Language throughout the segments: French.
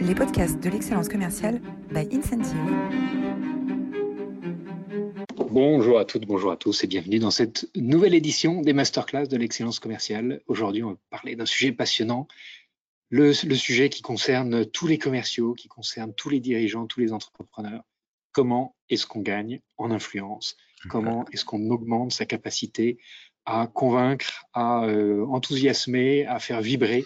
les podcasts de l'excellence commerciale by Incentive. Bonjour à toutes, bonjour à tous et bienvenue dans cette nouvelle édition des masterclass de l'excellence commerciale. Aujourd'hui, on va parler d'un sujet passionnant, le, sujet qui concerne tous les commerciaux, qui concerne tous les dirigeants, tous les entrepreneurs. Comment est-ce qu'on gagne en influence? Comment est-ce qu'on augmente sa capacité à convaincre, à euh, enthousiasmer, à faire vibrer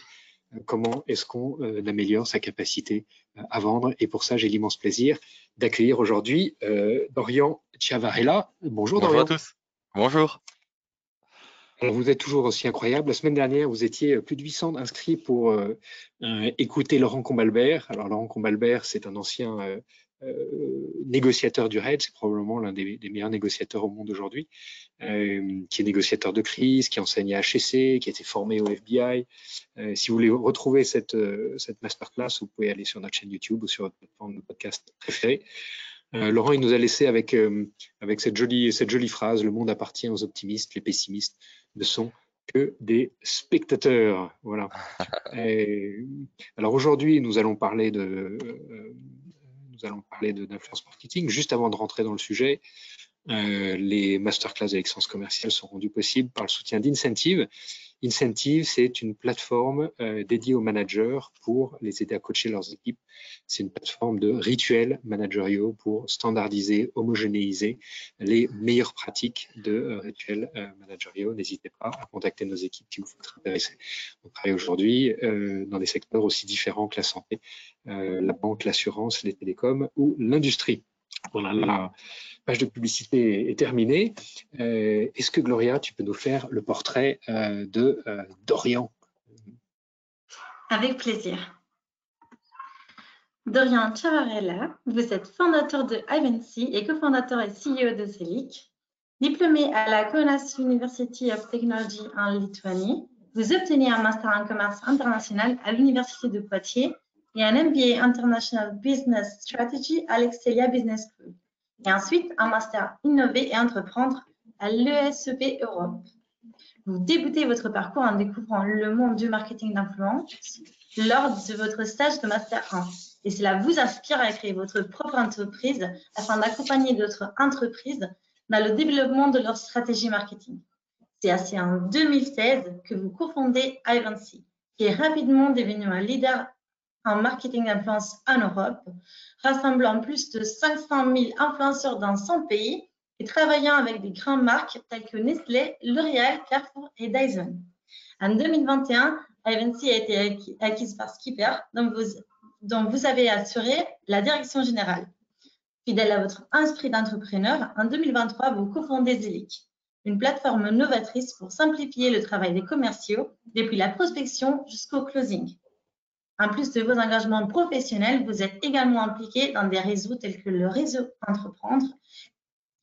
comment est-ce qu'on euh, améliore sa capacité euh, à vendre. Et pour ça, j'ai l'immense plaisir d'accueillir aujourd'hui euh, Dorian Chiavarella. Bonjour, Bonjour à tous. Bonjour. vous êtes toujours aussi incroyable. La semaine dernière, vous étiez plus de 800 inscrits pour écouter Laurent Combalbert. Alors, Laurent Combalbert, c'est un ancien euh, négociateur du RAID, c'est probablement l'un des, meilleurs négociateurs au monde aujourd'hui, euh, qui est négociateur de crise, qui enseigne à HEC, qui a été formé au FBI. Euh, si vous voulez retrouver cette, cette masterclass, vous pouvez aller sur notre chaîne YouTube ou sur votre plateforme de podcast préférée. Laurent, il nous a laissé avec, avec cette, jolie, cette jolie phrase, le monde appartient aux optimistes, les pessimistes ne sont que des spectateurs. Voilà. alors aujourd'hui, nous allons parler de, nous allons parler d'influence marketing. Juste avant de rentrer dans le sujet, euh, les masterclass de l'excellence commerciale sont rendus possibles par le soutien d'Incentive. Incentive, c'est une plateforme euh, dédiée aux managers pour les aider à coacher leurs équipes. C'est une plateforme de rituels managériaux pour standardiser, homogénéiser les meilleures pratiques de euh, rituels managériaux. N'hésitez pas à contacter nos équipes si vous êtes intéressés. On travaille aujourd'hui dans des secteurs aussi différents que la santé, la banque, l'assurance, les télécoms ou l'industrie. Voilà, la page de publicité est terminée. Euh, est-ce que Gloria, tu peux nous faire le portrait euh, de euh, Dorian? Avec plaisir. Dorian Chavarella, vous êtes fondateur de Ivancy et cofondateur et CEO de Celic. Diplômé à la Kaunas University of Technology en Lituanie, vous obtenez un master en commerce international à l'Université de Poitiers et un MBA International Business Strategy à l'Excelia Business School. Et ensuite, un master Innover et Entreprendre à l'ESEP Europe. Vous débutez votre parcours en découvrant le monde du marketing d'influence lors de votre stage de Master 1. Et cela vous inspire à créer votre propre entreprise afin d'accompagner d'autres entreprises dans le développement de leur stratégie marketing. C'est ainsi en 2016 que vous cofondez Ivancy, qui est rapidement devenu un leader en marketing d'influence en Europe, rassemblant plus de 500 000 influenceurs dans 100 pays et travaillant avec des grandes marques telles que Nestlé, L'Oréal, Carrefour et Dyson. En 2021, Ivancy a été acquise par Skipper, dont vous, dont vous avez assuré la direction générale. Fidèle à votre esprit d'entrepreneur, en 2023, vous cofondez Zelic, une plateforme novatrice pour simplifier le travail des commerciaux depuis la prospection jusqu'au closing. En plus de vos engagements professionnels, vous êtes également impliqué dans des réseaux tels que le réseau Entreprendre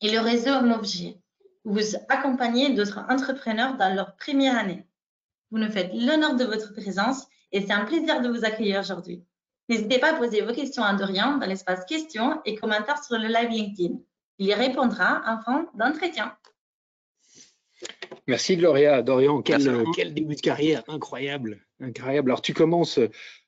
et le réseau Movg. Vous accompagnez d'autres entrepreneurs dans leur première année. Vous nous faites l'honneur de votre présence et c'est un plaisir de vous accueillir aujourd'hui. N'hésitez pas à poser vos questions à Dorian dans l'espace questions et commentaires sur le live LinkedIn. Il y répondra en fin d'entretien. Merci Gloria. Dorian, quel, quel, début de carrière incroyable. incroyable. Alors tu commences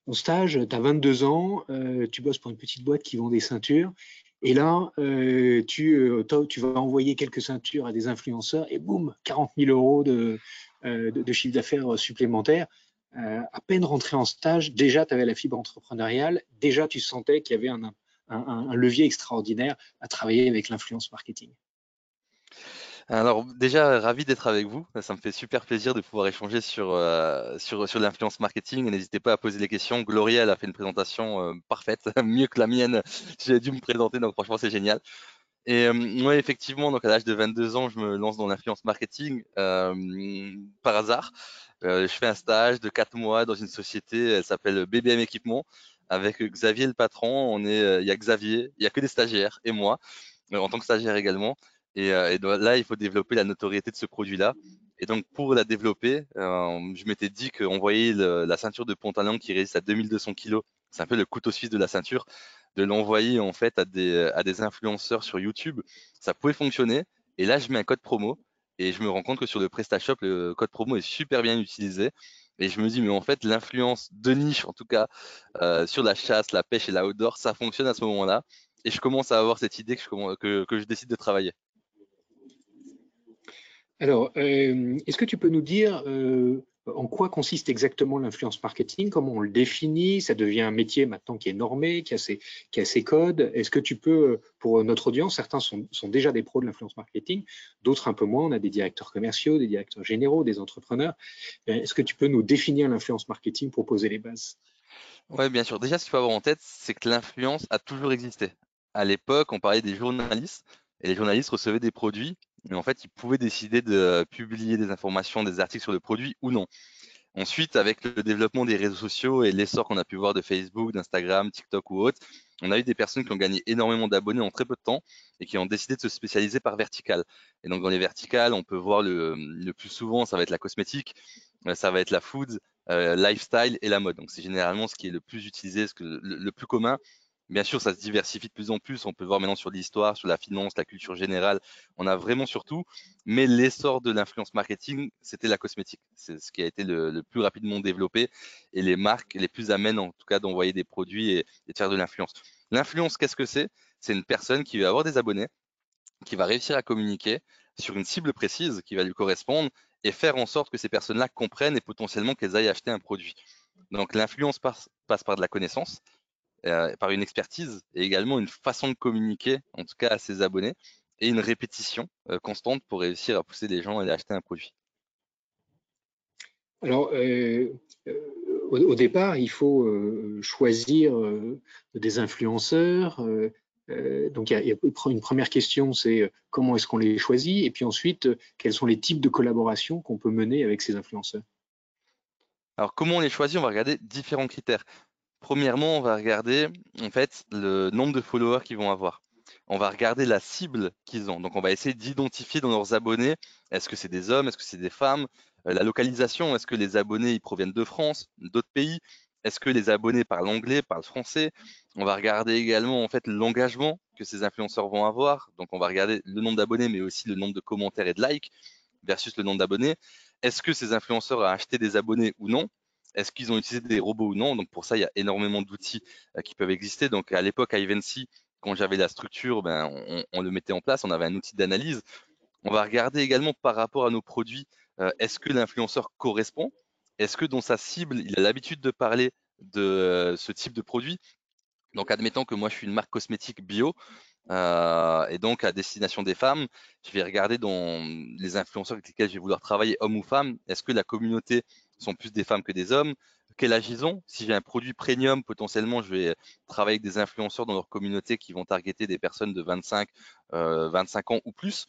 ton stage, tu as 22 ans, euh, tu bosses pour une petite boîte qui vend des ceintures, et là, euh, tu, euh, tu, vas envoyer quelques ceintures à des influenceurs, et boum, 40 000 euros de, de, chiffre d'affaires supplémentaire. à peine rentré en stage, déjà, tu avais la fibre entrepreneuriale, déjà, tu sentais qu'il y avait un, un levier extraordinaire à travailler avec l'influence marketing. Alors déjà, ravi d'être avec vous. Ça me fait super plaisir de pouvoir échanger sur, euh, sur, sur l'influence marketing. N'hésitez pas à poser des questions. Gloria, elle a fait une présentation euh, parfaite, mieux que la mienne. J'ai dû me présenter, donc franchement, c'est génial. Et euh, moi, effectivement, donc à l'âge de 22 ans, je me lance dans l'influence marketing par hasard. je fais un stage de 4 mois dans une société, elle s'appelle BBM Équipement, avec Xavier le patron. On est, il y a Xavier, il y a que des stagiaires et moi, en tant que stagiaire également. Et, euh, là, il faut développer la notoriété de ce produit-là. Et donc, pour la développer, euh, je m'étais dit qu'envoyer la ceinture de pantalon qui résiste à 2200 kg, c'est un peu le couteau suisse de la ceinture, de l'envoyer en fait à des, à des influenceurs sur YouTube, ça pouvait fonctionner. Et là, je mets un code promo et je me rends compte que sur le PrestaShop, le code promo est super bien utilisé. Et je me dis, mais en fait, l'influence de niche, en tout cas, euh, sur la chasse, la pêche et l'outdoor, ça fonctionne à ce moment-là. Et je commence à avoir cette idée que je, que, je décide de travailler. Alors, euh, est-ce que tu peux nous dire euh, en quoi consiste exactement l'influence marketing? Comment on le définit? Ça devient un métier maintenant qui est normé, qui a ses, a codes. Est-ce que tu peux, pour notre audience, certains sont, sont déjà des pros de l'influence marketing, d'autres un peu moins. On a des directeurs commerciaux, des directeurs généraux, des entrepreneurs. Euh, est-ce que tu peux nous définir l'influence marketing pour poser les bases? Oui, bien sûr. Déjà, ce qu'il faut avoir en tête, c'est que l'influence a toujours existé. À l'époque, on parlait des journalistes et les journalistes recevaient des produits mais en fait, ils pouvaient décider de publier des informations, des articles sur le produit ou non. Ensuite, avec le développement des réseaux sociaux et l'essor qu'on a pu voir de Facebook, d'Instagram, TikTok ou autres, on a eu des personnes qui ont gagné énormément d'abonnés en très peu de temps et qui ont décidé de se spécialiser par vertical. Et donc, dans les verticales, on peut voir le, plus souvent, ça va être la cosmétique, euh, ça va être la food, euh, lifestyle et la mode. Donc, c'est généralement ce qui est le plus utilisé, ce que, le plus commun Bien sûr, ça se diversifie de plus en plus. On peut voir maintenant sur l'histoire, sur la finance, la culture générale. On a vraiment sur tout. Mais l'essor de l'influence marketing, c'était la cosmétique. C'est ce qui a été le, plus rapidement développé et les marques les plus amènent en tout cas d'envoyer des produits et, de faire de l'influence. L'influence, qu'est-ce que c'est? C'est une personne qui va avoir des abonnés, qui va réussir à communiquer sur une cible précise qui va lui correspondre et faire en sorte que ces personnes-là comprennent et potentiellement qu'elles aillent acheter un produit. Donc l'influence passe par de la connaissance, euh, par une expertise et également une façon de communiquer, en tout cas à ses abonnés, et une répétition euh, constante pour réussir à pousser les gens à aller acheter un produit. Alors, euh, au, départ, il faut choisir des influenceurs. donc, il y, a, une première question, c'est comment est-ce qu'on les choisit? Et puis ensuite, quels sont les types de collaborations qu'on peut mener avec ces influenceurs? Alors, comment on les choisit? On va regarder différents critères. Premièrement, on va regarder en fait le nombre de followers qu'ils vont avoir. On va regarder la cible qu'ils ont. Donc, on va essayer d'identifier dans leurs abonnés, est-ce que c'est des hommes, est-ce que c'est des femmes, euh, la localisation, est-ce que les abonnés proviennent de France, d'autres pays, est-ce que les abonnés parlent anglais, parlent français. On va regarder également en fait l'engagement que ces influenceurs vont avoir. Donc, on va regarder le nombre d'abonnés, mais aussi le nombre de commentaires et de likes versus le nombre d'abonnés. Est-ce que ces influenceurs ont acheté des abonnés ou non? Est-ce qu'ils ont utilisé des robots ou non? Donc pour ça, il y a énormément d'outils euh, qui peuvent exister. Donc à l'époque, à Evency, quand j'avais la structure, ben, on, le mettait en place, on avait un outil d'analyse. On va regarder également par rapport à nos produits, euh, est-ce que l'influenceur correspond? Est-ce que dans sa cible, il a l'habitude de parler de euh, ce type de produit? Donc admettons que moi, je suis une marque cosmétique bio. et donc à destination des femmes, je vais regarder dans les influenceurs avec lesquels je vais vouloir travailler, hommes ou femmes, est-ce que la communauté sont plus des femmes que des hommes. Quel âge ils ont? Si j'ai un produit premium, potentiellement, je vais travailler avec des influenceurs dans leur communauté qui vont targeter des personnes de 25, 25 euh, ans ou plus.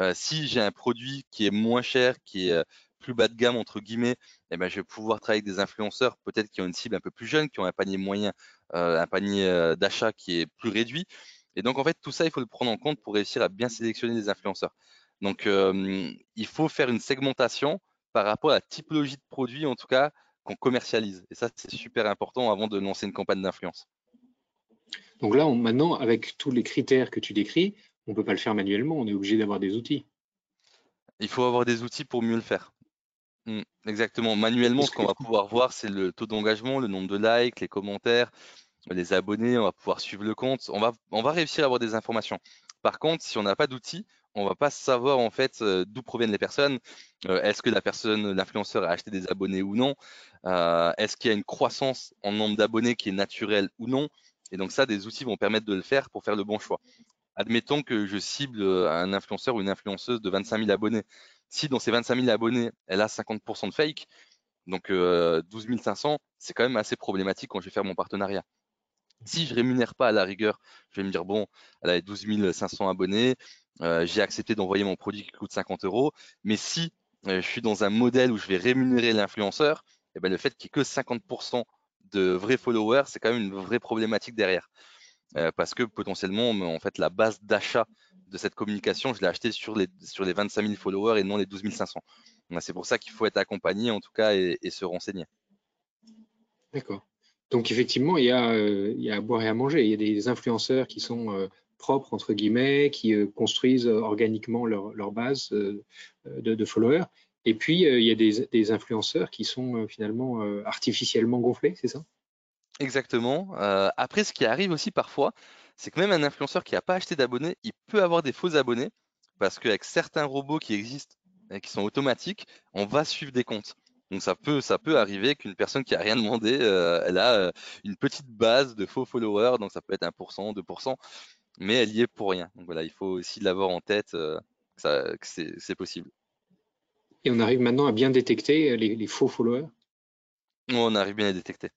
Euh, si j'ai un produit qui est moins cher, qui est euh, plus bas de gamme entre guillemets, eh ben, je vais pouvoir travailler avec des influenceurs peut-être qui ont une cible un peu plus jeune, qui ont un panier moyen, un panier d'achat qui est plus réduit. Et donc en fait tout ça il faut le prendre en compte pour réussir à bien sélectionner les influenceurs. Donc il faut faire une segmentation par rapport à la typologie de produit, en tout cas, qu'on commercialise. Et ça, c'est super important avant de lancer une campagne d'influence. Donc là, maintenant, avec tous les critères que tu décris, on ne peut pas le faire manuellement, on est obligé d'avoir des outils. Il faut avoir des outils pour mieux le faire. Hmm, exactement. Manuellement, ce qu'on va pouvoir voir, c'est le taux d'engagement, le nombre de likes, les commentaires, les abonnés, on va pouvoir suivre le compte. On va, on va réussir à avoir des informations. Par contre, si on n'a pas d'outils, on va pas savoir en fait euh, d'où proviennent les personnes. Euh, est-ce que la personne, l'influenceur a acheté des abonnés ou non? Euh, Est-ce qu'il y a une croissance en nombre d'abonnés qui est naturelle ou non? Et donc ça, des outils vont permettre de le faire pour faire le bon choix. Admettons que je cible un influenceur ou une influenceuse de 25 000 abonnés. Si dans ces 25 000 abonnés, elle a 50% de fake, donc 12 500, c'est quand même assez problématique quand je vais faire mon partenariat. Si je rémunère pas à la rigueur, je vais me dire bon, elle a 12 500 abonnés, j'ai accepté d'envoyer mon produit qui coûte 50 euros. Mais si euh, je suis dans un modèle où je vais rémunérer l'influenceur, eh ben, le fait qu'il n'y ait que 50% de vrais followers, c'est quand même une vraie problématique derrière. Euh, parce que potentiellement, en fait, la base d'achat de cette communication, je l'ai acheté sur les, sur les 25 000 followers et non les 12 500. C'est pour ça qu'il faut être accompagné en tout cas et, se renseigner. D'accord. Donc effectivement, il y, a, à boire et à manger. Il y a des influenceurs qui sont propres, entre guillemets, qui euh, construisent organiquement leur, base euh, de, followers. Et puis, il y a des, influenceurs qui sont finalement artificiellement gonflés, c'est ça? Exactement. après, ce qui arrive aussi parfois, c'est que même un influenceur qui n'a pas acheté d'abonnés, il peut avoir des faux abonnés parce qu'avec certains robots qui existent et qui sont automatiques, on va suivre des comptes. Donc ça peut, ça peut arriver qu'une personne qui a rien demandé, euh, elle a euh, une petite base de faux followers, donc ça peut être 1%, 2%, mais elle y est pour rien. Donc voilà, il faut aussi l'avoir en tête euh, que, c'est possible. Et on arrive maintenant à bien détecter les, faux followers? On arrive bien à détecter.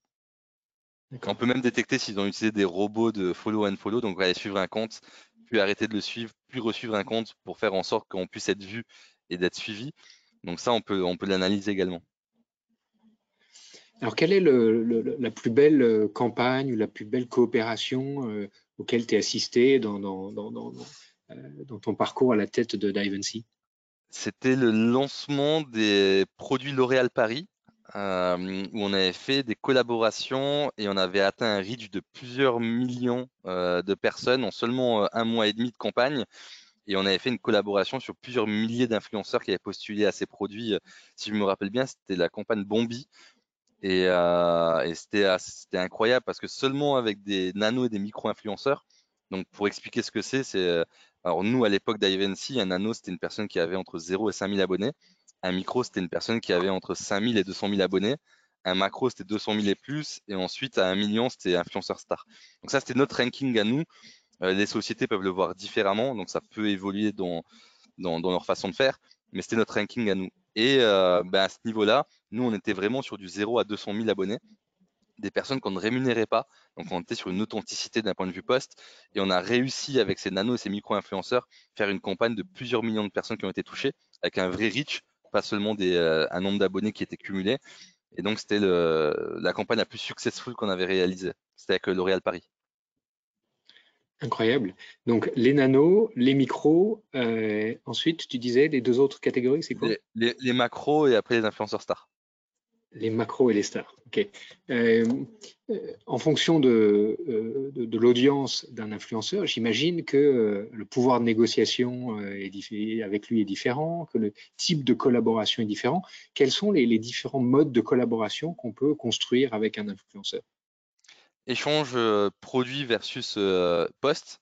On peut même détecter s'ils ont utilisé des robots de follow and follow, donc aller suivre un compte, puis arrêter de le suivre, puis resuivre un compte pour faire en sorte qu'on puisse être vu et d'être suivi. Donc ça, on peut, on peut l'analyser également. Alors, quelle est la plus belle euh, campagne ou la plus belle coopération euh, auquel tu es assisté dans, euh, dans, ton parcours à la tête de Divency C'était le lancement des produits L'Oréal Paris, où on avait fait des collaborations et on avait atteint un reach de plusieurs millions de personnes en seulement un mois et demi de campagne. Et on avait fait une collaboration sur plusieurs milliers d'influenceurs qui avaient postulé à ces produits. Si je me rappelle bien, c'était la campagne Bombi, et, euh, c'était incroyable parce que seulement avec des nano et des micro-influenceurs, donc pour expliquer ce que c'est, c'est euh, alors nous à l'époque d'Ivancy, un nano c'était une personne qui avait entre 0 et 5000 abonnés, un micro c'était une personne qui avait entre 5000 et 200 000 abonnés, un macro c'était 200 000 et plus, et ensuite à un million c'était influenceur star. Donc ça c'était notre ranking à nous. Euh, les sociétés peuvent le voir différemment, donc ça peut évoluer dans, dans, dans leur façon de faire, mais c'était notre ranking à nous. Et euh, ben, à ce niveau-là, nous, on était vraiment sur du 0 à 200 000 abonnés, des personnes qu'on ne rémunérait pas. Donc, on était sur une authenticité d'un point de vue poste. Et on a réussi, avec ces nanos et ces micro-influenceurs, faire une campagne de plusieurs millions de personnes qui ont été touchées, avec un vrai reach, pas seulement des, euh, un nombre d'abonnés qui était cumulé. Et donc, c'était la campagne la plus successful qu'on avait réalisée. C'était avec L'Oréal Paris. Incroyable. Donc les nanos, les micros, euh, ensuite tu disais les deux autres catégories, c'est quoi? Les, macros et après les influenceurs stars. Les macros et les stars, ok. Euh, euh, en fonction de, de, l'audience d'un influenceur, j'imagine que le pouvoir de négociation est avec lui est différent, que le type de collaboration est différent. Quels sont les, les différents modes de collaboration qu'on peut construire avec un influenceur? Échange produit versus post.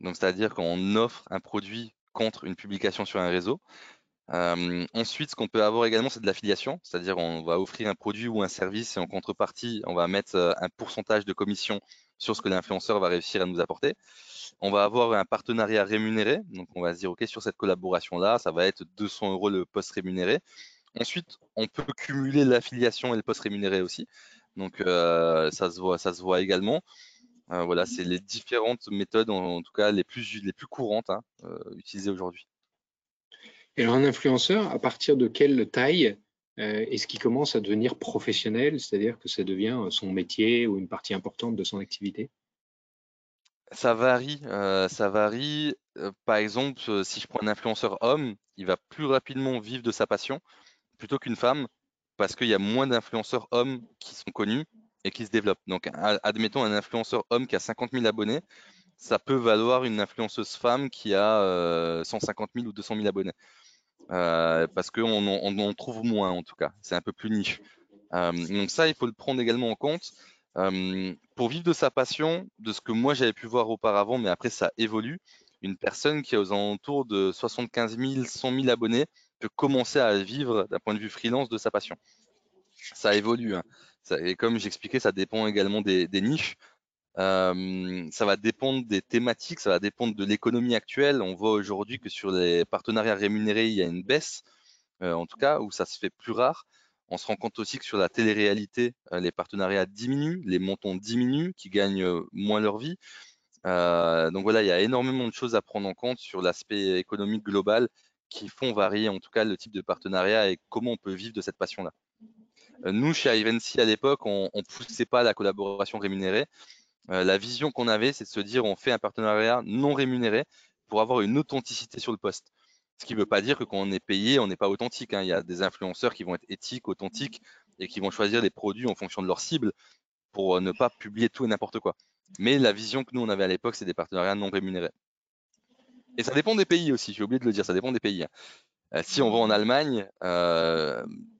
Donc, c'est-à-dire qu'on offre un produit contre une publication sur un réseau. ensuite, ce qu'on peut avoir également, c'est de l'affiliation, c'est-à-dire on va offrir un produit ou un service et en contrepartie, on va mettre un pourcentage de commission sur ce que l'influenceur va réussir à nous apporter. On va avoir un partenariat rémunéré, donc on va se dire, OK, sur cette collaboration-là, ça va être 200 euros le poste rémunéré. Ensuite, on peut cumuler l'affiliation et le poste rémunéré aussi. Donc euh, ça se voit, ça se voit également. Euh, voilà, c'est les différentes méthodes, en, tout cas les plus, les plus courantes hein, euh, utilisées aujourd'hui. Et alors un influenceur, à partir de quelle taille est-ce qu'il commence à devenir professionnel, c'est-à-dire que ça devient son métier ou une partie importante de son activité? Ça varie, ça varie. par exemple, si je prends un influenceur homme, il va plus rapidement vivre de sa passion plutôt qu'une femme parce qu'il y a moins d'influenceurs hommes qui sont connus et qui se développent. Donc, admettons un influenceur homme qui a 50 000 abonnés, ça peut valoir une influenceuse femme qui a 150 euh, 000 ou 200 000 abonnés. Euh, parce qu'on en trouve moins en tout cas, c'est un peu plus niche. Euh, donc ça, il faut le prendre également en compte. pour vivre de sa passion, de ce que moi j'avais pu voir auparavant, mais après ça évolue, une personne qui a aux alentours de 75 000, 100 000 abonnés commencer à vivre d'un point de vue freelance de sa passion. Ça évolue. Hein. et comme j'expliquais, ça dépend également des, niches. Euh, ça va dépendre des thématiques, ça va dépendre de l'économie actuelle. On voit aujourd'hui que sur les partenariats rémunérés, il y a une baisse, euh, en tout cas, où ça se fait plus rare. On se rend compte aussi que sur la télé-réalité, euh, les partenariats diminuent, les montants diminuent, qui gagnent moins leur vie. donc voilà, il y a énormément de choses à prendre en compte sur l'aspect économique global qui font varier en tout cas le type de partenariat et comment on peut vivre de cette passion-là. Euh, nous, chez Ivancy, à l'époque, on ne poussait pas la collaboration rémunérée. Euh, la vision qu'on avait, c'est de se dire on fait un partenariat non rémunéré pour avoir une authenticité sur le poste. Ce qui ne veut pas dire que quand on est payé, on n'est pas authentique. Hein. Il y a des influenceurs qui vont être éthiques, authentiques et qui vont choisir les produits en fonction de leur cible pour ne pas publier tout et n'importe quoi. Mais la vision que nous, on avait à l'époque, c'est des partenariats non rémunérés. Et ça dépend des pays aussi, j'ai oublié de le dire, ça dépend des pays. Hein. si on va en Allemagne,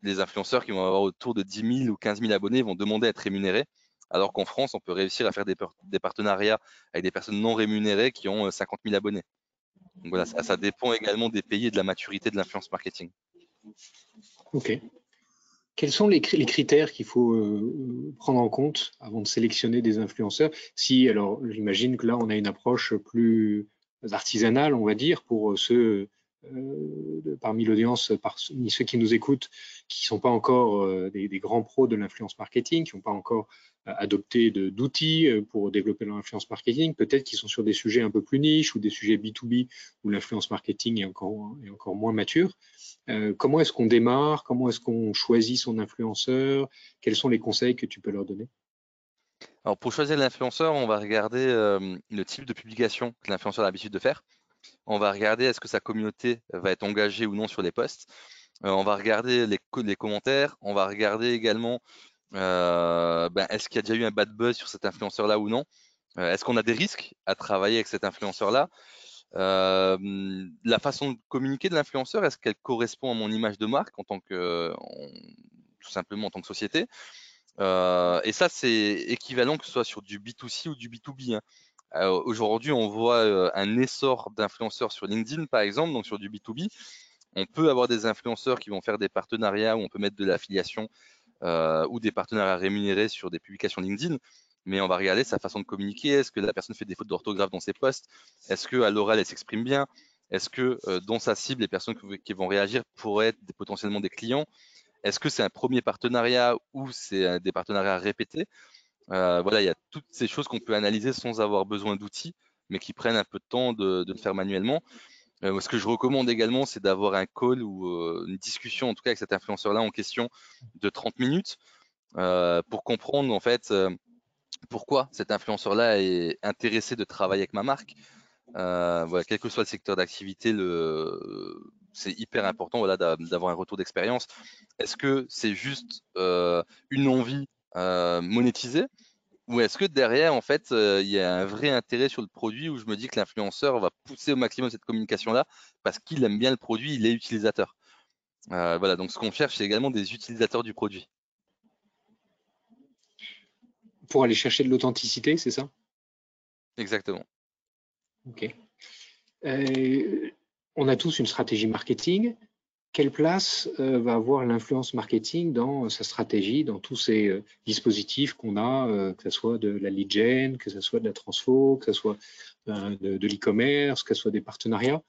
les influenceurs qui vont avoir autour de 10 000 ou 15 000 abonnés vont demander à être rémunérés, alors qu'en France, on peut réussir à faire des, partenariats avec des personnes non rémunérées qui ont 50 000 abonnés. Donc voilà, ça, dépend également des pays et de la maturité de l'influence marketing. Ok. Quels sont les, critères qu'il faut euh, prendre en compte avant de sélectionner des influenceurs? Si, alors, j'imagine que là, on a une approche plus artisanale, on va dire, pour ceux euh, parmi l'audience, parmi ceux qui nous écoutent, qui ne sont pas encore euh, des, grands pros de l'influence marketing, qui n'ont pas encore adopté d'outils pour développer leur influence marketing, peut-être qu'ils sont sur des sujets un peu plus niches ou des sujets B2B où l'influence marketing est encore, est encore moins mature. Euh, comment est-ce qu'on démarre? Comment est-ce qu'on choisit son influenceur? Quels sont les conseils que tu peux leur donner? Alors pour choisir l'influenceur, on va regarder euh, le type de publication que l'influenceur a l'habitude de faire. On va regarder est-ce que sa communauté va être engagée ou non sur les posts. Euh, on va regarder les, commentaires. On va regarder également ben, est-ce qu'il y a déjà eu un bad buzz sur cet influenceur-là ou non. est-ce qu'on a des risques à travailler avec cet influenceur-là la façon de communiquer de l'influenceur, est-ce qu'elle correspond à mon image de marque en tant que, tout simplement en tant que société Et ça, c'est équivalent que ce soit sur du B2C ou du B2B. Hein. Aujourd'hui, on voit un essor d'influenceurs sur LinkedIn, par exemple, donc sur du B2B. On peut avoir des influenceurs qui vont faire des partenariats où on peut mettre de l'affiliation ou des partenariats rémunérés sur des publications LinkedIn mais on va regarder sa façon de communiquer. Est-ce que la personne fait des fautes d'orthographe dans ses posts? Est-ce qu'à l'oral, elle s'exprime bien? Est-ce que euh, dans sa cible, les personnes qui vont réagir pourraient être potentiellement des clients? Est-ce que c'est un premier partenariat ou c'est euh, des partenariats répétés? Euh, Voilà, il y a toutes ces choses qu'on peut analyser sans avoir besoin d'outils, mais qui prennent un peu de temps de, le faire manuellement. ce que je recommande également, c'est d'avoir un call ou une discussion, en tout cas avec cet influenceur-là en question, de 30 minutes pour comprendre en fait pourquoi cet influenceur-là est intéressé de travailler avec ma marque. Euh, quel que soit le secteur d'activité, c'est hyper important voilà, d'avoir un retour d'expérience. Est-ce que c'est juste euh, une envie euh, monétisée? Ou est-ce que derrière, en fait, il y a un vrai intérêt sur le produit où je me dis que l'influenceur va pousser au maximum cette communication-là parce qu'il aime bien le produit, il est utilisateur? voilà, donc ce qu'on cherche, c'est également des utilisateurs du produit pour aller chercher de l'authenticité, c'est ça? Exactement. Ok. Euh, on a tous une stratégie marketing. Quelle place euh, va avoir l'influence marketing dans sa stratégie, dans tous ces euh, dispositifs qu'on a, que ce soit de la lead gen, que ce soit de la transfo, que ce soit de, l'e-commerce, que ce soit des partenariats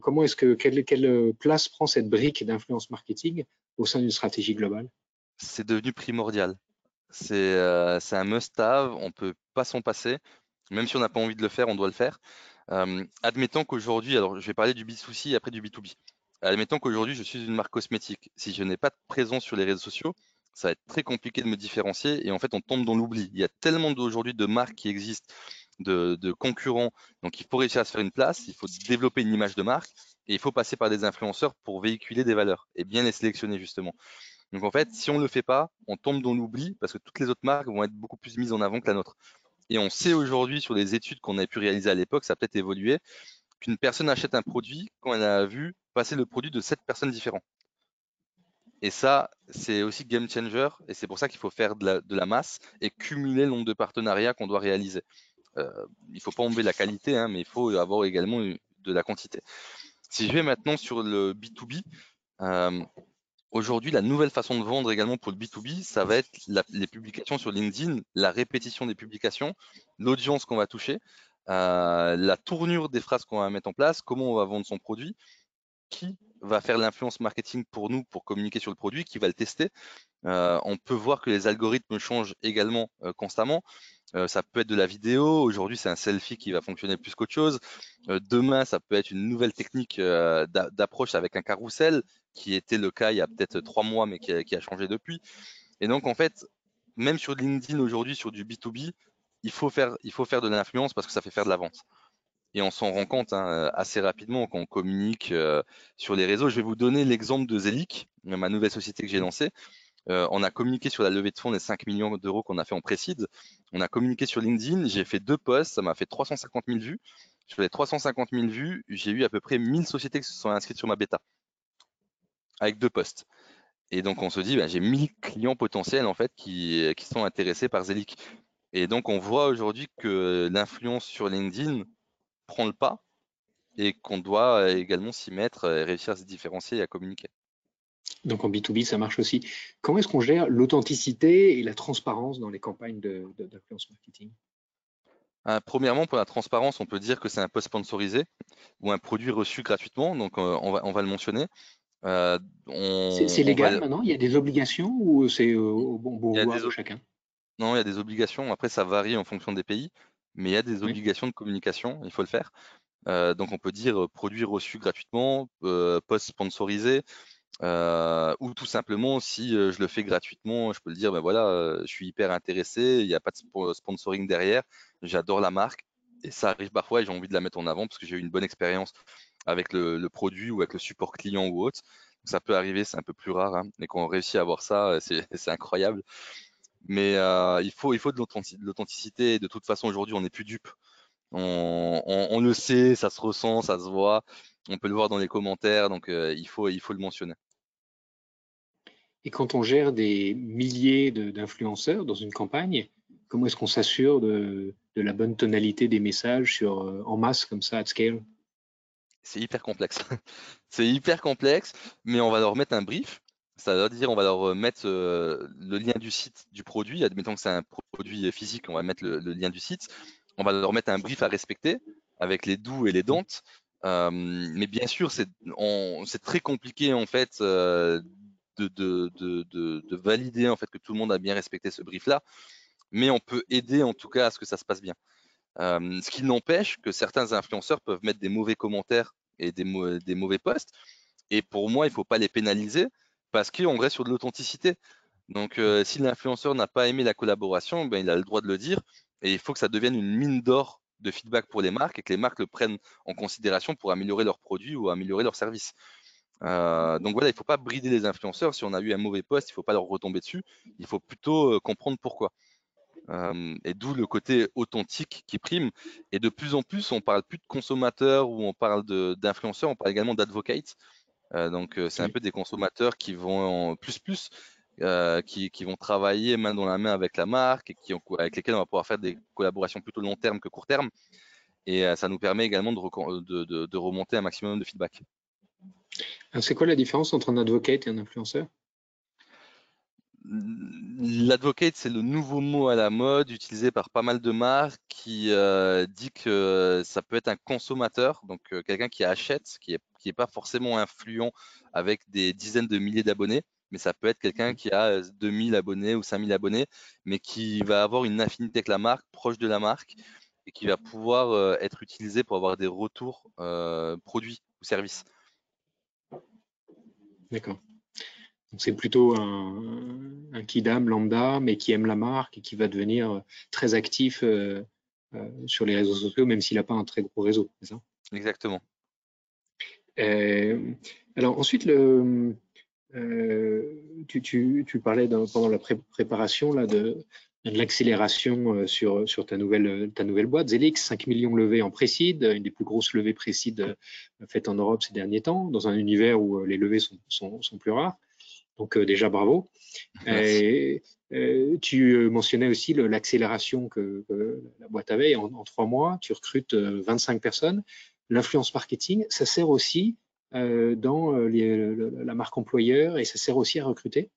Comment est-ce que quelle, quelle place prend cette brique d'influence marketing au sein d'une stratégie globale? C'est devenu primordial. Euh, c'est un must-have, on ne peut pas s'en passer. Même si on n'a pas envie de le faire, on doit le faire. Admettons qu'aujourd'hui, alors je vais parler du B2C et après du B2B. Admettons qu'aujourd'hui, je suis une marque cosmétique. Si je n'ai pas de présence sur les réseaux sociaux, ça va être très compliqué de me différencier et en fait, on tombe dans l'oubli. Il y a tellement d'aujourd'hui de marques qui existent, de, de, concurrents. Donc, il faut réussir à se faire une place, il faut développer une image de marque et il faut passer par des influenceurs pour véhiculer des valeurs et bien les sélectionner justement. Donc en fait, si on ne le fait pas, on tombe dans l'oubli parce que toutes les autres marques vont être beaucoup plus mises en avant que la nôtre. Et on sait aujourd'hui sur les études qu'on a pu réaliser à l'époque, ça a peut-être évolué, qu'une personne achète un produit quand elle a vu passer le produit de sept personnes différentes. Et ça, c'est aussi game changer, et c'est pour ça qu'il faut faire de la, masse et cumuler le nombre de partenariats qu'on doit réaliser. Euh, il ne faut pas enlever la qualité, hein, mais il faut avoir également de la quantité. Si je vais maintenant sur le B2B, Aujourd'hui, la nouvelle façon de vendre également pour le B2B, ça va être les publications sur LinkedIn, la répétition des publications, l'audience qu'on va toucher, euh, la tournure des phrases qu'on va mettre en place, comment on va vendre son produit, qui va faire l'influence marketing pour nous pour communiquer sur le produit, qui va le tester. Euh, on peut voir que les algorithmes changent également euh, constamment. ça peut être de la vidéo. Aujourd'hui, c'est un selfie qui va fonctionner plus qu'autre chose. demain, ça peut être une nouvelle technique d'approche avec un carrousel qui était le cas il y a peut-être trois mois, mais qui a, changé depuis. Et donc, en fait, même sur LinkedIn aujourd'hui, sur du B2B, il faut faire, il faut faire de l'influence parce que ça fait faire de la vente. Et on s'en rend compte hein, assez rapidement quand on communique euh, sur les réseaux. Je vais vous donner l'exemple de Zelic, ma nouvelle société que j'ai lancée. Euh, on a communiqué sur la levée de fonds des 5 millions d'euros qu'on a fait en précide. On a communiqué sur LinkedIn. J'ai fait deux posts. Ça m'a fait 350 000 vues. Sur les 350 000 vues, j'ai eu à peu près 1000 sociétés qui se sont inscrites sur ma bêta. avec deux postes. Et donc on se dit, bah, j'ai 1000 clients potentiels en fait qui, qui sont intéressés par Zelic. Et donc on voit aujourd'hui que l'influence sur LinkedIn prend le pas et qu'on doit également s'y mettre et réussir à se différencier et à communiquer. Donc en B2B, ça marche aussi. Comment est-ce qu'on gère l'authenticité et la transparence dans les campagnes d'influence marketing? Euh, Premièrement, pour la transparence, on peut dire que c'est un post sponsorisé ou un produit reçu gratuitement, donc euh, on, va, on, va, le mentionner. Euh, c'est légal maintenant? Il y a des obligations ou c'est au bon, bon de chacun? Non, il y a des obligations. Après, ça varie en fonction des pays, mais il y a des obligations de communication, il faut le faire. donc on peut dire produit reçu gratuitement, post sponsorisé, euh, ou tout simplement, si je le fais gratuitement, je peux le dire, ben voilà, je suis hyper intéressé, il n'y a pas de sponsoring derrière, j'adore la marque, et ça arrive parfois et j'ai envie de la mettre en avant parce que j'ai eu une bonne expérience avec le, produit ou avec le support client ou autre. ça peut arriver, c'est un peu plus rare, hein, mais quand on réussit à avoir ça, c'est incroyable. Mais il, faut, il faut de l'authenticité, de toute façon, aujourd'hui, on n'est plus dupe. On, on, le sait, ça se ressent, ça se voit. On peut le voir dans les commentaires, donc il, faut, il faut le mentionner. Et quand on gère des milliers d'influenceurs dans une campagne, comment est-ce qu'on s'assure de, la bonne tonalité des messages sur, en masse comme ça, at scale? C'est hyper complexe. c'est hyper complexe, mais on va leur mettre un brief. Ça veut dire on va leur mettre le lien du site du produit. Admettons que c'est un produit physique, on va mettre le, lien du site. On va leur mettre un brief à respecter avec les doux et les don'ts mais bien sûr, c'est très compliqué en fait de, de, valider en fait que tout le monde a bien respecté ce brief-là, mais on peut aider en tout cas à ce que ça se passe bien. ce qui n'empêche que certains influenceurs peuvent mettre des mauvais commentaires et des, des mauvais posts, et pour moi, il ne faut pas les pénaliser parce qu'on reste sur de l'authenticité. Donc, si l'influenceur n'a pas aimé la collaboration, ben, il a le droit de le dire, et il faut que ça devienne une mine d'or de feedback pour les marques et que les marques le prennent en considération pour améliorer leurs produits ou améliorer leurs services. Euh, donc voilà, il ne faut pas brider les influenceurs. Si on a eu un mauvais poste, il ne faut pas leur retomber dessus. Il faut plutôt euh, comprendre pourquoi. Euh, et d'où le côté authentique qui prime. Et de plus en plus, on parle plus de consommateurs ou on parle d'influenceurs, on parle également d'advocates. Donc c'est un peu des consommateurs qui vont en plus plus euh, qui, vont travailler main dans la main avec la marque et qui, avec lesquels on va pouvoir faire des collaborations plutôt long terme que court terme. Et euh, ça nous permet également de, de, remonter un maximum de feedback. C'est quoi la différence entre un advocate et un influenceur? L'advocate, c'est le nouveau mot à la mode utilisé par pas mal de marques qui euh, dit que ça peut être un consommateur, donc quelqu'un qui achète, qui n'est qui est pas forcément influent avec des dizaines de milliers d'abonnés, mais ça peut être quelqu'un qui a 2000 abonnés ou 5000 abonnés, mais qui va avoir une affinité avec la marque, proche de la marque, et qui va pouvoir être utilisé pour avoir des retours produits ou services. D'accord. C'est plutôt un, un kidam lambda, mais qui aime la marque et qui va devenir très actif sur les réseaux sociaux, même s'il n'a pas un très gros réseau, ça? Exactement. alors ensuite, le, euh, tu, parlais pendant la préparation là, de, l'accélération euh, sur, sur ta, nouvelle, ta nouvelle boîte. Zelix, 5 millions levés en précide, une des plus grosses levées précides euh, faites en Europe ces derniers temps, dans un univers où les levées sont, sont, plus rares. Donc déjà, bravo. Et, tu mentionnais aussi l'accélération que, la boîte avait. En, en, trois mois, tu recrutes 25 personnes. L'influence marketing, ça sert aussi euh, dans euh, la marque employeur et ça sert aussi à recruter?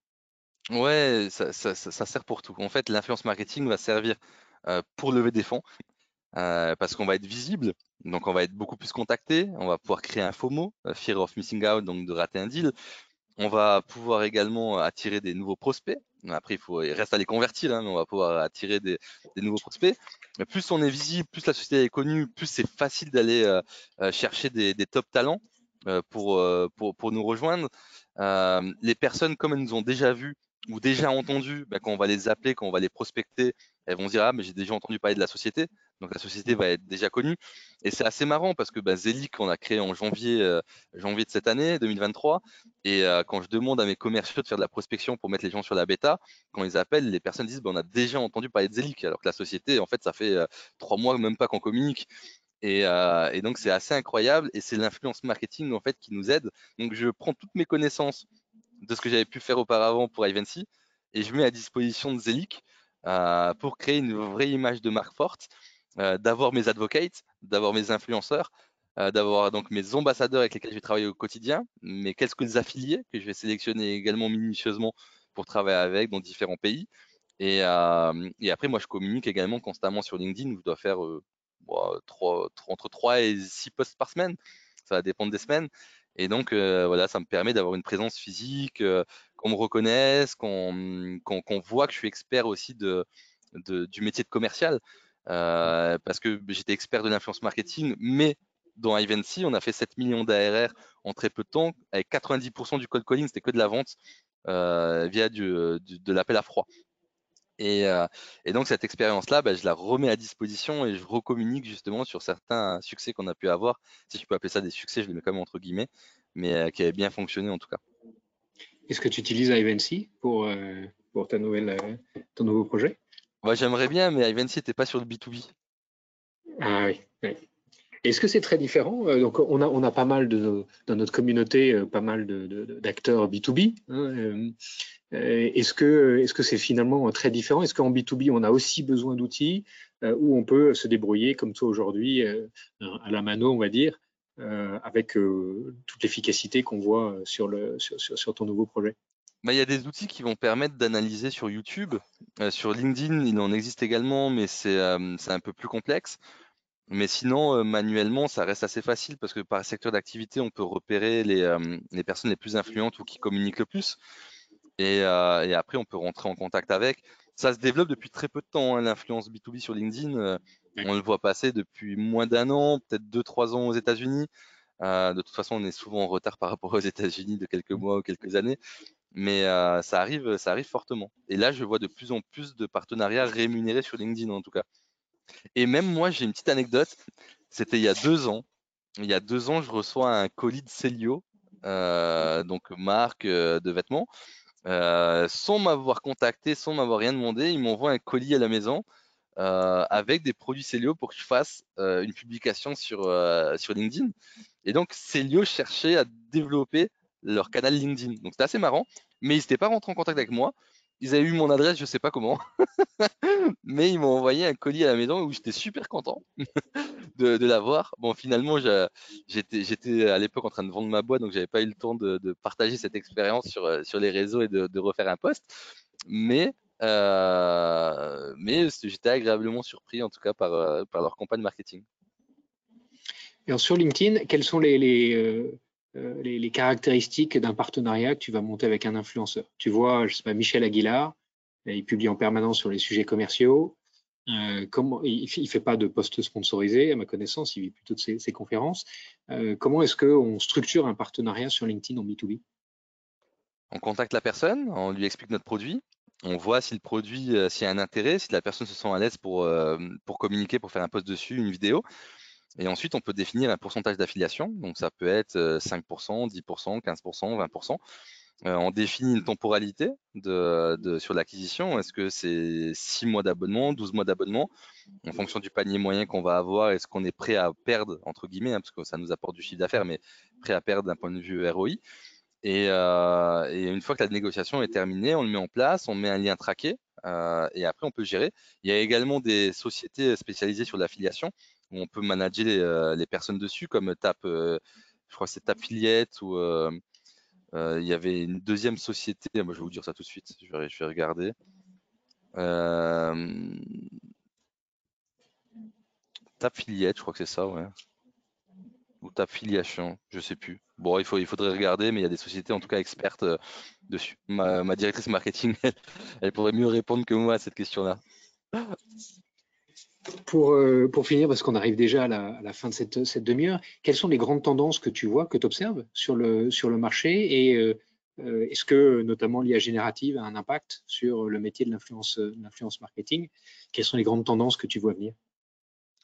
Ouais, ça, sert pour tout. En fait, l'influence marketing va servir euh, pour lever des fonds parce qu'on va être visible, donc on va être beaucoup plus contacté, on va pouvoir créer un FOMO, Fear of Missing Out, donc de rater un deal. On va pouvoir également attirer des nouveaux prospects. Après, il, faut, il reste à les convertir, hein, mais on va pouvoir attirer des, nouveaux prospects. Mais plus on est visible, plus la société est connue, plus c'est facile d'aller chercher des, top talents. Euh, pour, euh, pour, pour, nous rejoindre. Euh, les personnes, comme elles nous ont déjà vus ou déjà entendu, ben, quand on va les appeler, quand on va les prospecter, elles vont dire Ah, mais j'ai déjà entendu parler de la société. Donc la société va être déjà connue. Et c'est assez marrant parce que ben, Zelic, on a créé en janvier, janvier de cette année, 2023. Et quand je demande à mes commerciaux de faire de la prospection pour mettre les gens sur la bêta, quand ils appellent, les personnes disent ben, On a déjà entendu parler de Zelic. Alors que la société, en fait, ça fait trois mois même pas qu'on communique. Euh, et, donc, c'est assez incroyable. Et c'est l'influence marketing, en fait, qui nous aide. Donc, je prends toutes mes connaissances de ce que j'avais pu faire auparavant pour Ivancy et je mets à disposition de Zelic euh, pour créer une vraie image de marque forte, euh, d'avoir mes advocates, d'avoir mes influenceurs, d'avoir donc mes ambassadeurs avec lesquels je vais travailler au quotidien, mes quelques affiliés que je vais sélectionner également minutieusement pour travailler avec dans différents pays. Et, et après, moi, je communique également constamment sur LinkedIn je dois faire entre 3 et 6 posts par semaine. Ça va dépendre des semaines. Et donc, euh, voilà, ça me permet d'avoir une présence physique, euh, qu'on me reconnaisse, qu'on voit que je suis expert aussi du métier de commercial. Euh, parce que j'étais expert de l'influence marketing, mais dans Ivancy, on a fait 7 millions d'ARR en très peu de temps, avec 90% du cold calling, c'était que de la vente via du, de l'appel à froid. Euh, et, donc cette expérience-là, bah, je la remets à disposition et je recommunique justement sur certains succès qu'on a pu avoir. Si je peux appeler ça des succès, je les mets quand même entre guillemets, mais euh, qui avaient bien fonctionné en tout cas. Est-ce que tu utilises Ivancy pour, euh, pour ton nouveau projet? J'aimerais bien, mais Ivancy n'était pas sur le B2B. Ah oui. Est-ce que c'est très différent Donc, on a, on a pas mal de, dans notre communauté, pas mal d'acteurs B2B. Hein, euh, est-ce que est-ce c'est finalement très différent? Est-ce qu'en B2B on a aussi besoin d'outils euh, où on peut se débrouiller comme toi aujourd'hui euh, à la mano, on va dire, avec toute l'efficacité qu'on voit sur le sur, ton nouveau projet? Bah, il y a des outils qui vont permettre d'analyser sur YouTube. sur LinkedIn, il en existe également, mais c'est un peu plus complexe. Mais sinon, manuellement, ça reste assez facile parce que par secteur d'activité, on peut repérer les, les, personnes les plus influentes ou qui communiquent le plus. Euh, et, après, on peut rentrer en contact avec. Ça se développe depuis très peu de temps, hein, l'influence B2B sur LinkedIn. Euh, on le voit passer depuis moins d'un an, peut-être deux, trois ans aux États-Unis. Euh, de toute façon, on est souvent en retard par rapport aux États-Unis de quelques mois ou quelques années, mais ça arrive, ça arrive fortement. Et là, je vois de plus en plus de partenariats rémunérés sur LinkedIn, en tout cas. Et même moi, j'ai une petite anecdote. C'était il y a deux ans. Il y a deux ans, je reçois un colis de Celio, donc marque de vêtements. Euh, sans m'avoir contacté, sans m'avoir rien demandé, ils m'envoient un colis à la maison euh, avec des produits Célio pour que je fasse euh, une publication sur, sur LinkedIn. Et donc, Célio cherchait à développer leur canal LinkedIn. Donc, c'était assez marrant, mais ils n'étaient pas rentrés en contact avec moi. Ils avaient eu mon adresse, je ne sais pas comment, mais ils m'ont envoyé un colis à la maison où j'étais super content de, l'avoir. Bon, finalement, j'étais à l'époque en train de vendre ma boîte, donc j'avais pas eu le temps de, partager cette expérience sur, euh, sur les réseaux et de, refaire un post. Mais, euh, mais j'étais agréablement surpris, en tout cas, par, euh, leur campagne marketing. Et sur LinkedIn, quelles sont les, les, caractéristiques d'un partenariat que tu vas monter avec un influenceur Tu vois, je sais pas, Michel Aguilar, il publie en permanence sur les sujets commerciaux. Euh, il ne fait pas de poste sponsorisé, à ma connaissance, il vit plutôt de ses, conférences. Euh, comment est-ce qu'on structure un partenariat sur LinkedIn en B2B On contacte la personne, on lui explique notre produit, on voit si le produit, euh, s'il y a un intérêt, si la personne se sent à l'aise pour, pour communiquer, pour faire un post dessus, une vidéo. Et ensuite, on peut définir un pourcentage d'affiliation. Donc, ça peut être 5%, 10%, 15%, 20%. Euh, on définit une temporalité sur l'acquisition. Est-ce que c'est 6 mois d'abonnement, 12 mois d'abonnement? En fonction du panier moyen qu'on va avoir, est-ce qu'on est prêt à perdre, entre guillemets, hein, parce que ça nous apporte du chiffre d'affaires, mais prêt à perdre d'un point de vue ROI euh, et, une fois que la négociation est terminée, on le met en place, on met un lien traqué euh, et après on peut gérer. Il y a également des sociétés spécialisées sur l'affiliation où on peut manager les, les personnes dessus, comme Tap, je crois que c'est Tapfiliette ou euh, il y avait une deuxième société, moi je vais vous dire ça tout de suite, je vais, regarder. Euh, Tapfiliette, je crois que c'est ça, ouais. Ou Tapfiliation, je sais plus. Bon, il, faut, il faudrait regarder, mais il y a des sociétés en tout cas expertes euh, dessus. Ma, directrice marketing, elle, pourrait mieux répondre que moi à cette question-là. Pour, euh, pour finir, parce qu'on arrive déjà à la, fin de cette, demi-heure, quelles sont les grandes tendances que tu vois, que tu observes sur le, marché et euh, euh, est-ce que notamment l'IA générative a un impact sur le métier de l'influence marketing? Quelles sont les grandes tendances que tu vois venir?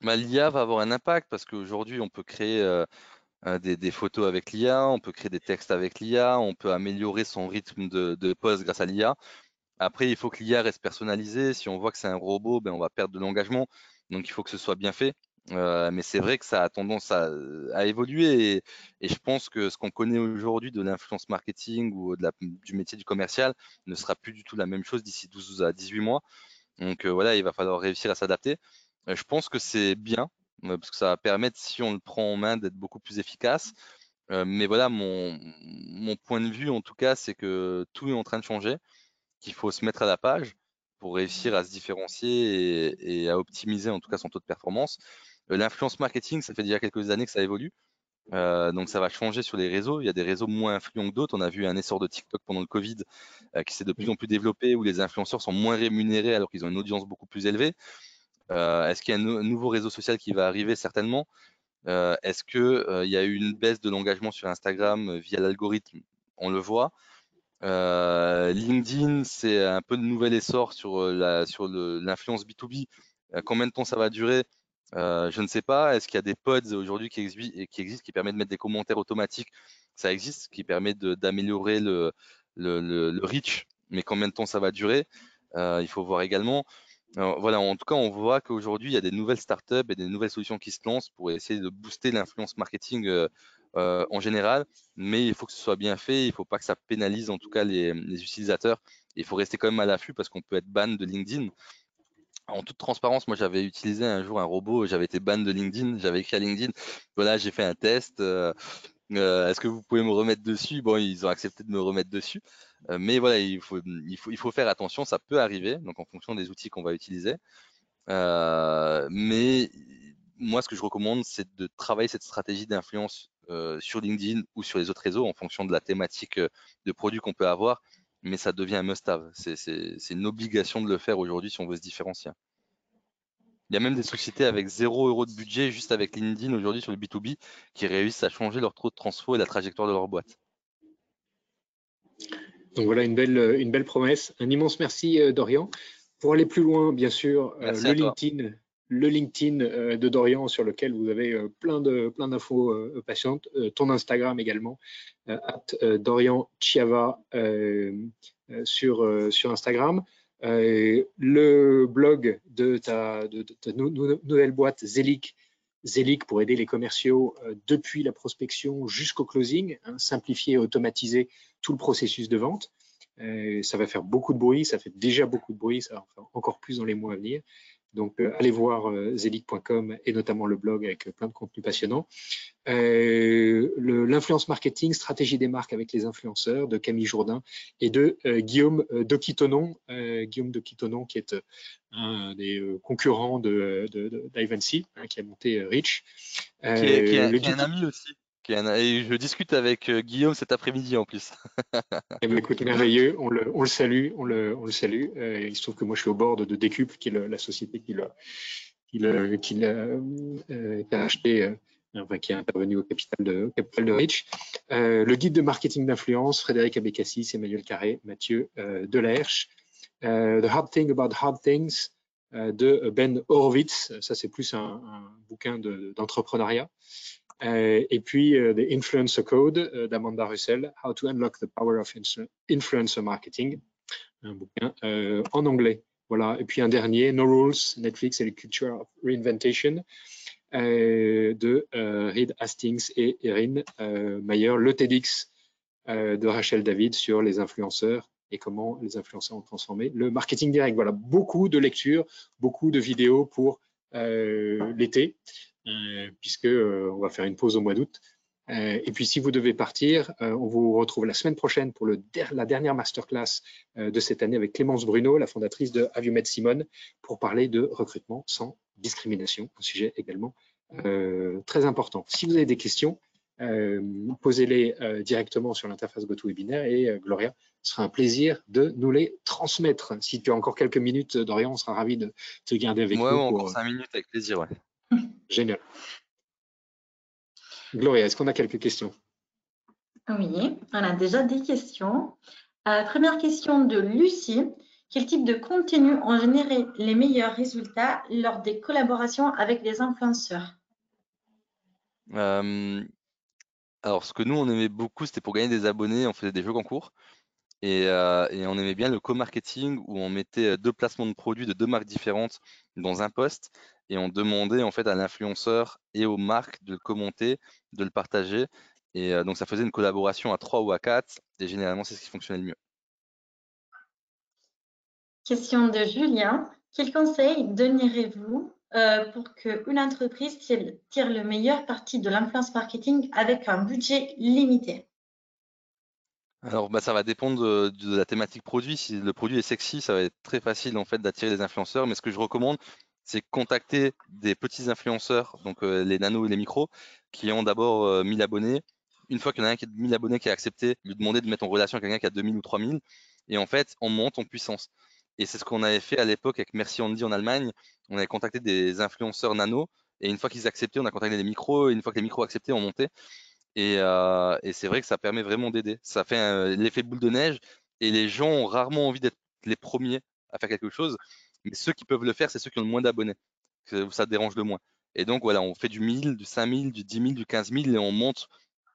Bah, L'IA va avoir un impact parce qu'aujourd'hui, on peut créer des, photos avec l'IA, on peut créer des textes avec l'IA, on peut améliorer son rythme de, de grâce à l'IA. Après, il faut que l'IA reste personnalisée. Si on voit que c'est un robot, ben, on va perdre de l'engagement. Donc, il faut que ce soit bien fait. mais c'est vrai que ça a tendance à, évoluer et, je pense que ce qu'on connaît aujourd'hui de l'influence marketing ou du métier du commercial ne sera plus du tout la même chose d'ici 12 à 18 mois. Donc voilà, il va falloir réussir à s'adapter. je pense que c'est bien parce que ça va permettre, si on le prend en main, d'être beaucoup plus efficace. mais voilà, mon, mon, point de vue, en tout cas, c'est que tout est en train de changer, qu'il faut se mettre à la page pour réussir à se différencier et, à optimiser, en tout cas, son taux de performance. L'influence marketing, ça fait déjà quelques années que ça évolue. donc ça va changer sur les réseaux. Il y a des réseaux moins influents que d'autres. On a vu un essor de TikTok pendant le Covid qui s'est de plus en plus développé, où les influenceurs sont moins rémunérés alors qu'ils ont une audience beaucoup plus élevée. Euh, est-ce qu'il y a un nouveau réseau social qui va arriver? Certainement. Euh, est-ce qu'il euh, y a eu une baisse de l'engagement sur Instagram via l'algorithme? On le voit. LinkedIn, c'est un peu de nouvel essor sur l'influence B2B. combien de temps ça va durer? Je ne sais pas. Est-ce qu'il y a des pods aujourd'hui qui, existent qui permettent de mettre des commentaires automatiques? Ça existe, qui permet d'améliorer le, reach. Mais combien de temps ça va durer? Il faut voir également voilà, en tout cas, on voit qu'aujourd'hui, il y a des nouvelles startups et des nouvelles solutions qui se lancent pour essayer de booster l'influence marketing euh, euh, en général, mais il faut que ce soit bien fait, il ne faut pas que ça pénalise en tout cas les, utilisateurs. Il faut rester quand même à l'affût parce qu'on peut être ban de LinkedIn. En toute transparence, moi j'avais utilisé un jour un robot, j'avais été ban de LinkedIn, j'avais écrit à LinkedIn, voilà, j'ai fait un test, euh, Est-ce que vous pouvez me remettre dessus? Bon, ils ont accepté de me remettre dessus. Euh, mais voilà, il faut, il, faut, faire attention, ça peut arriver, donc en fonction des outils qu'on va utiliser. Euh, mais moi, ce que je recommande, c'est de travailler cette stratégie d'influence euh, sur LinkedIn ou sur les autres réseaux en fonction de la thématique de produit qu'on peut avoir, mais ça devient un must-have. C'est une obligation de le faire aujourd'hui si on veut se différencier. Il y a même des sociétés avec 0 euros de budget juste avec LinkedIn aujourd'hui sur le B2B qui réussissent à changer leur taux de transfo et la trajectoire de leur boîte. Donc voilà une belle, une belle promesse. Un immense merci euh, Dorian. Pour aller plus loin, bien sûr, euh, le LinkedIn, le LinkedIn euh, de Dorian sur lequel vous avez plein de plein d'infos patientes, ton Instagram également, at Dorian Chiava sur sur Instagram. le blog de ta, de, ta nouvelle boîte Zelic, Zelic pour aider les commerciaux depuis la prospection jusqu'au closing, hein, simplifier et automatiser tout le processus de vente. Euh, ça va faire beaucoup de bruit, ça fait déjà beaucoup de bruit, ça va en faire encore plus dans les mois à venir. Donc, euh, allez voir euh, zelic.com et notamment le blog avec plein de contenus passionnants. L'influence marketing, stratégie des marques avec les influenceurs de Camille Jourdain et de Guillaume Doquitonon, Guillaume Doquitonon qui est un des concurrents de, de, hein, qui a monté Rich. qui est, qui un ami aussi. Et je discute avec euh, Guillaume cet après-midi en plus. eh bien, écoute, merveilleux, on le, le, salue, on le, le salue. Euh, il se trouve que moi je suis au bord de, Décuple, qui est la société qui qui, euh, qui a acheté, enfin, qui est intervenu au capital de, de Rich. le guide de marketing d'influence, Frédéric Abécassis, Emmanuel Carré, Mathieu Delerche. The Hard Thing About Hard Things de Ben Horowitz. Ça, c'est plus un, bouquin d'entrepreneuriat. Et puis, euh, The Influencer Code euh, d'Amanda Russell, How to Unlock the Power of Influencer Marketing, un bouquin en anglais. Voilà. Et puis un dernier, No Rules, Netflix et the Culture of Reinventation, de Reed Hastings et Erin Mayer, le TEDx de Rachel David sur les influenceurs et comment les influenceurs ont transformé le marketing direct. Voilà, beaucoup de lectures, beaucoup de vidéos pour l'été. Euh, puisque euh, on va faire une pause au mois d'août. Euh, et puis, si vous devez partir, on vous retrouve la semaine prochaine pour le la dernière masterclass de cette année avec Clémence Bruno, la fondatrice de Have Simone, pour parler de recrutement sans discrimination, un sujet également très important. Si vous avez des questions, posez-les directement sur l'interface GoToWebinar et Gloria sera un plaisir de nous les transmettre. Si tu as encore quelques minutes, Dorian, on sera ravi de te garder avec nous. Oui, encore cinq minutes avec plaisir. Ouais. Génial. Gloria, est-ce qu'on a quelques questions? Oui, on a déjà des questions. Euh, première question de Lucie. Quel type de contenu ont généré les meilleurs résultats lors des collaborations avec les influenceurs? Euh, Alors, ce que nous, on aimait beaucoup, c'était pour gagner des abonnés, on faisait des jeux concours. Et, et, on aimait bien le co-marketing où on mettait deux placements de produits de deux marques différentes dans un poste et on demandait en fait à l'influenceur et aux marques de le commenter, de le partager. Et donc ça faisait une collaboration à trois ou à quatre et généralement c'est ce qui fonctionnait le mieux. Question de Julien. Quel conseil donneriez-vous euh, pour qu'une entreprise tire le meilleur parti de l'influence marketing avec un budget limité? Alors, bah, ça va dépendre de, la thématique produit. Si le produit est sexy, ça va être très facile en fait d'attirer les influenceurs. Mais ce que je recommande, c'est contacter des petits influenceurs, donc euh, les nanos et les micros, qui ont d'abord 1000 euh, abonnés. Une fois qu'il y en a un qui a 1000 abonnés qui a accepté, lui demander de mettre en relation quelqu'un qui a 2000 ou 3000. Et en fait, on monte en puissance. Et c'est ce qu'on avait fait à l'époque avec Merci Andy en Allemagne. On avait contacté des influenceurs nano. Et une fois qu'ils acceptaient, on a contacté les micros. Et une fois que les micros acceptaient, on montait. Et, euh, c'est vrai que ça permet vraiment d'aider. Ça fait l'effet boule de neige. Et les gens ont rarement envie d'être les premiers à faire quelque chose. Mais ceux qui peuvent le faire, c'est ceux qui ont le moins d'abonnés. Ça dérange le moins. Et donc, voilà, on fait du 1000, du 5000, du 10 000, du 15 000 et on monte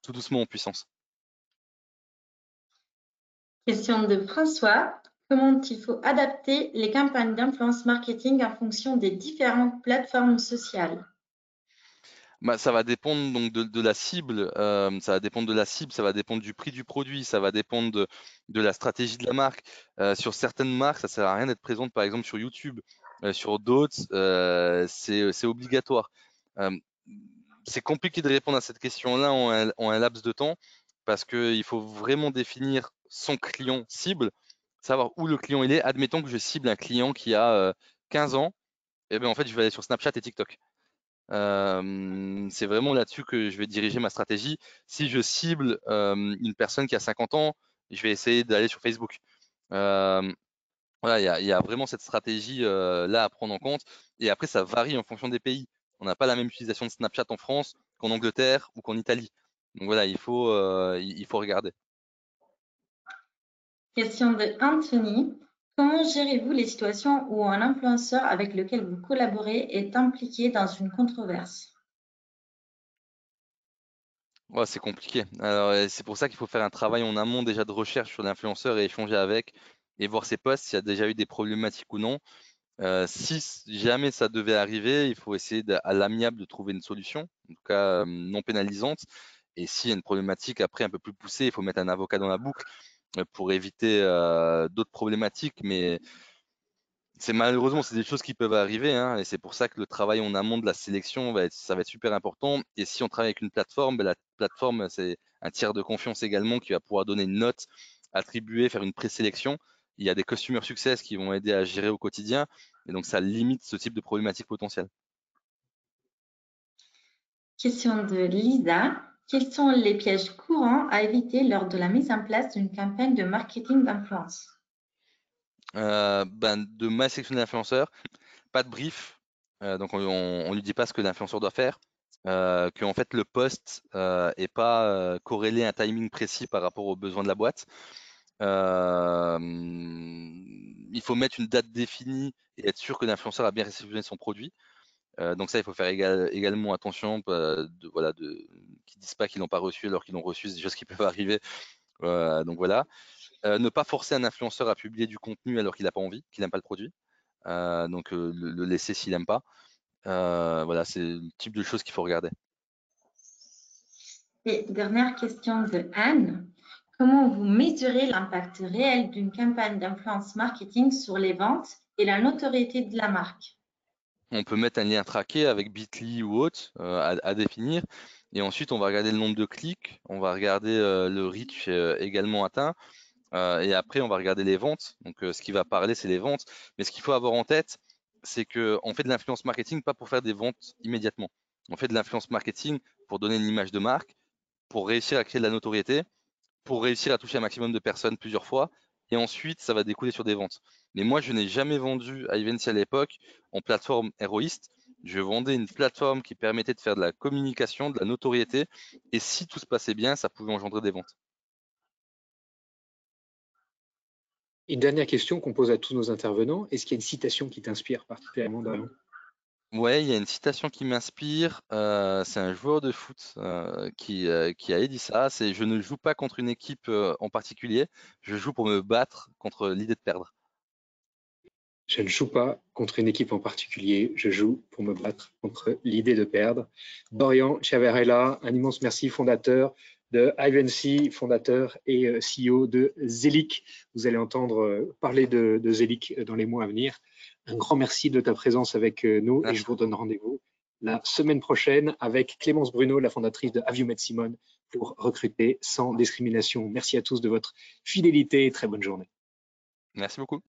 tout doucement en puissance. Question de François comment il faut adapter les campagnes d'influence marketing en fonction des différentes plateformes sociales? Bah, ça va dépendre donc de, la cible, euh, ça va dépendre de la cible, ça va dépendre du prix du produit, ça va dépendre de, la stratégie de la marque. Euh, sur certaines marques, ça sert à rien d'être présente par exemple sur YouTube. Euh, sur d'autres, c'est obligatoire. c'est compliqué de répondre à cette question-là en, un laps de temps parce qu'il faut vraiment définir son client cible savoir où le client il est. Admettons que je cible un client qui a 15 ans, et bien en fait je vais aller sur Snapchat et TikTok. C'est vraiment là-dessus que je vais diriger ma stratégie. Si je cible une personne qui a 50 ans, je vais essayer d'aller sur Facebook. voilà, il y, a, vraiment cette stratégie là à prendre en compte. Et après, ça varie en fonction des pays. On n'a pas la même utilisation de Snapchat en France qu'en Angleterre ou qu'en Italie. Donc voilà, il faut, il faut regarder. Question de Anthony. Comment gérez-vous les situations où un influenceur avec lequel vous collaborez est impliqué dans une controverse? C'est compliqué. c'est pour ça qu'il faut faire un travail en amont déjà de recherche sur l'influenceur et échanger avec et voir ses posts s'il y a déjà eu des problématiques ou non. Euh, si jamais ça devait arriver, il faut essayer à l'amiable de trouver une solution, en tout cas euh, non pénalisante. Et s'il y a une problématique après un peu plus poussée, il faut mettre un avocat dans la boucle pour éviter d'autres problématiques, mais c'est malheureusement c'est des choses qui peuvent arriver hein, et c'est pour ça que le travail en amont de la sélection va être, ça va être super important. Et si on travaille avec une plateforme ben, la plateforme c'est un tiers de confiance également qui va pouvoir donner une note attribuer faire une présélection. Il y a des customer success qui vont aider à gérer au quotidien et donc ça limite ce type de problématique potentielle. Question de Lisa quels sont les pièges courants à éviter lors de la mise en place d'une campagne de marketing d'influence? Euh, ben, De mal sélectionner l'influenceur, pas de brief, euh, donc on ne lui dit pas ce que l'influenceur doit faire, euh, que en fait le post n'est euh, pas corrélé à un timing précis par rapport aux besoins de la boîte. il faut mettre une date définie et être sûr que l'influenceur a bien réceptionné son produit. Euh, donc ça, il faut faire également attention, euh, de, voilà, qu'ils disent pas qu'ils n'ont pas reçu alors qu'ils l'ont reçu, c'est des choses qui peuvent arriver. Euh, donc voilà. ne pas forcer un influenceur à publier du contenu alors qu'il n'a pas envie, qu'il n'aime pas le produit. donc le, laisser s'il n'aime pas. voilà, c'est le type de choses qu'il faut regarder. Et dernière question de Anne. Comment vous mesurez l'impact réel d'une campagne d'influence marketing sur les ventes et la notoriété de la marque? On peut mettre un lien traqué avec Bitly ou autre euh, à, définir. Et ensuite, on va regarder le nombre de clics, on va regarder euh, le reach euh, également atteint. et après, on va regarder les ventes. Donc, ce qui va parler, c'est les ventes. Mais ce qu'il faut avoir en tête, c'est qu'on fait de l'influence marketing pas pour faire des ventes immédiatement. On fait de l'influence marketing pour donner une image de marque, pour réussir à créer de la notoriété, pour réussir à toucher un maximum de personnes plusieurs fois et ensuite ça va découler sur des ventes. Mais moi, je n'ai jamais vendu à Evency à l'époque en plateforme héroïste. Je vendais une plateforme qui permettait de faire de la communication, de la notoriété, et si tout se passait bien, ça pouvait engendrer des ventes. Une dernière question qu'on pose à tous nos intervenants, est-ce qu'il y a une citation qui t'inspire particulièrement Ouais, il y a une citation qui m'inspire. euh, c'est un joueur de foot euh, qui, euh, qui a dit ça. C'est je ne joue pas contre une équipe en particulier, je joue pour me battre contre l'idée de perdre. Je ne joue pas contre une équipe en particulier, je joue pour me battre contre l'idée de perdre. Dorian Chiavarella, un immense merci, fondateur de Ivancy, fondateur et CEO de Zelic. Vous allez entendre parler de, de Zelic dans les mois à venir. Un grand merci de ta présence avec euh, nous et je vous donne rendez-vous la semaine prochaine avec Clémence Bruno, la fondatrice de Aviomed Simone, pour recruter sans discrimination. Merci à tous de votre fidélité et très bonne journée. Merci beaucoup.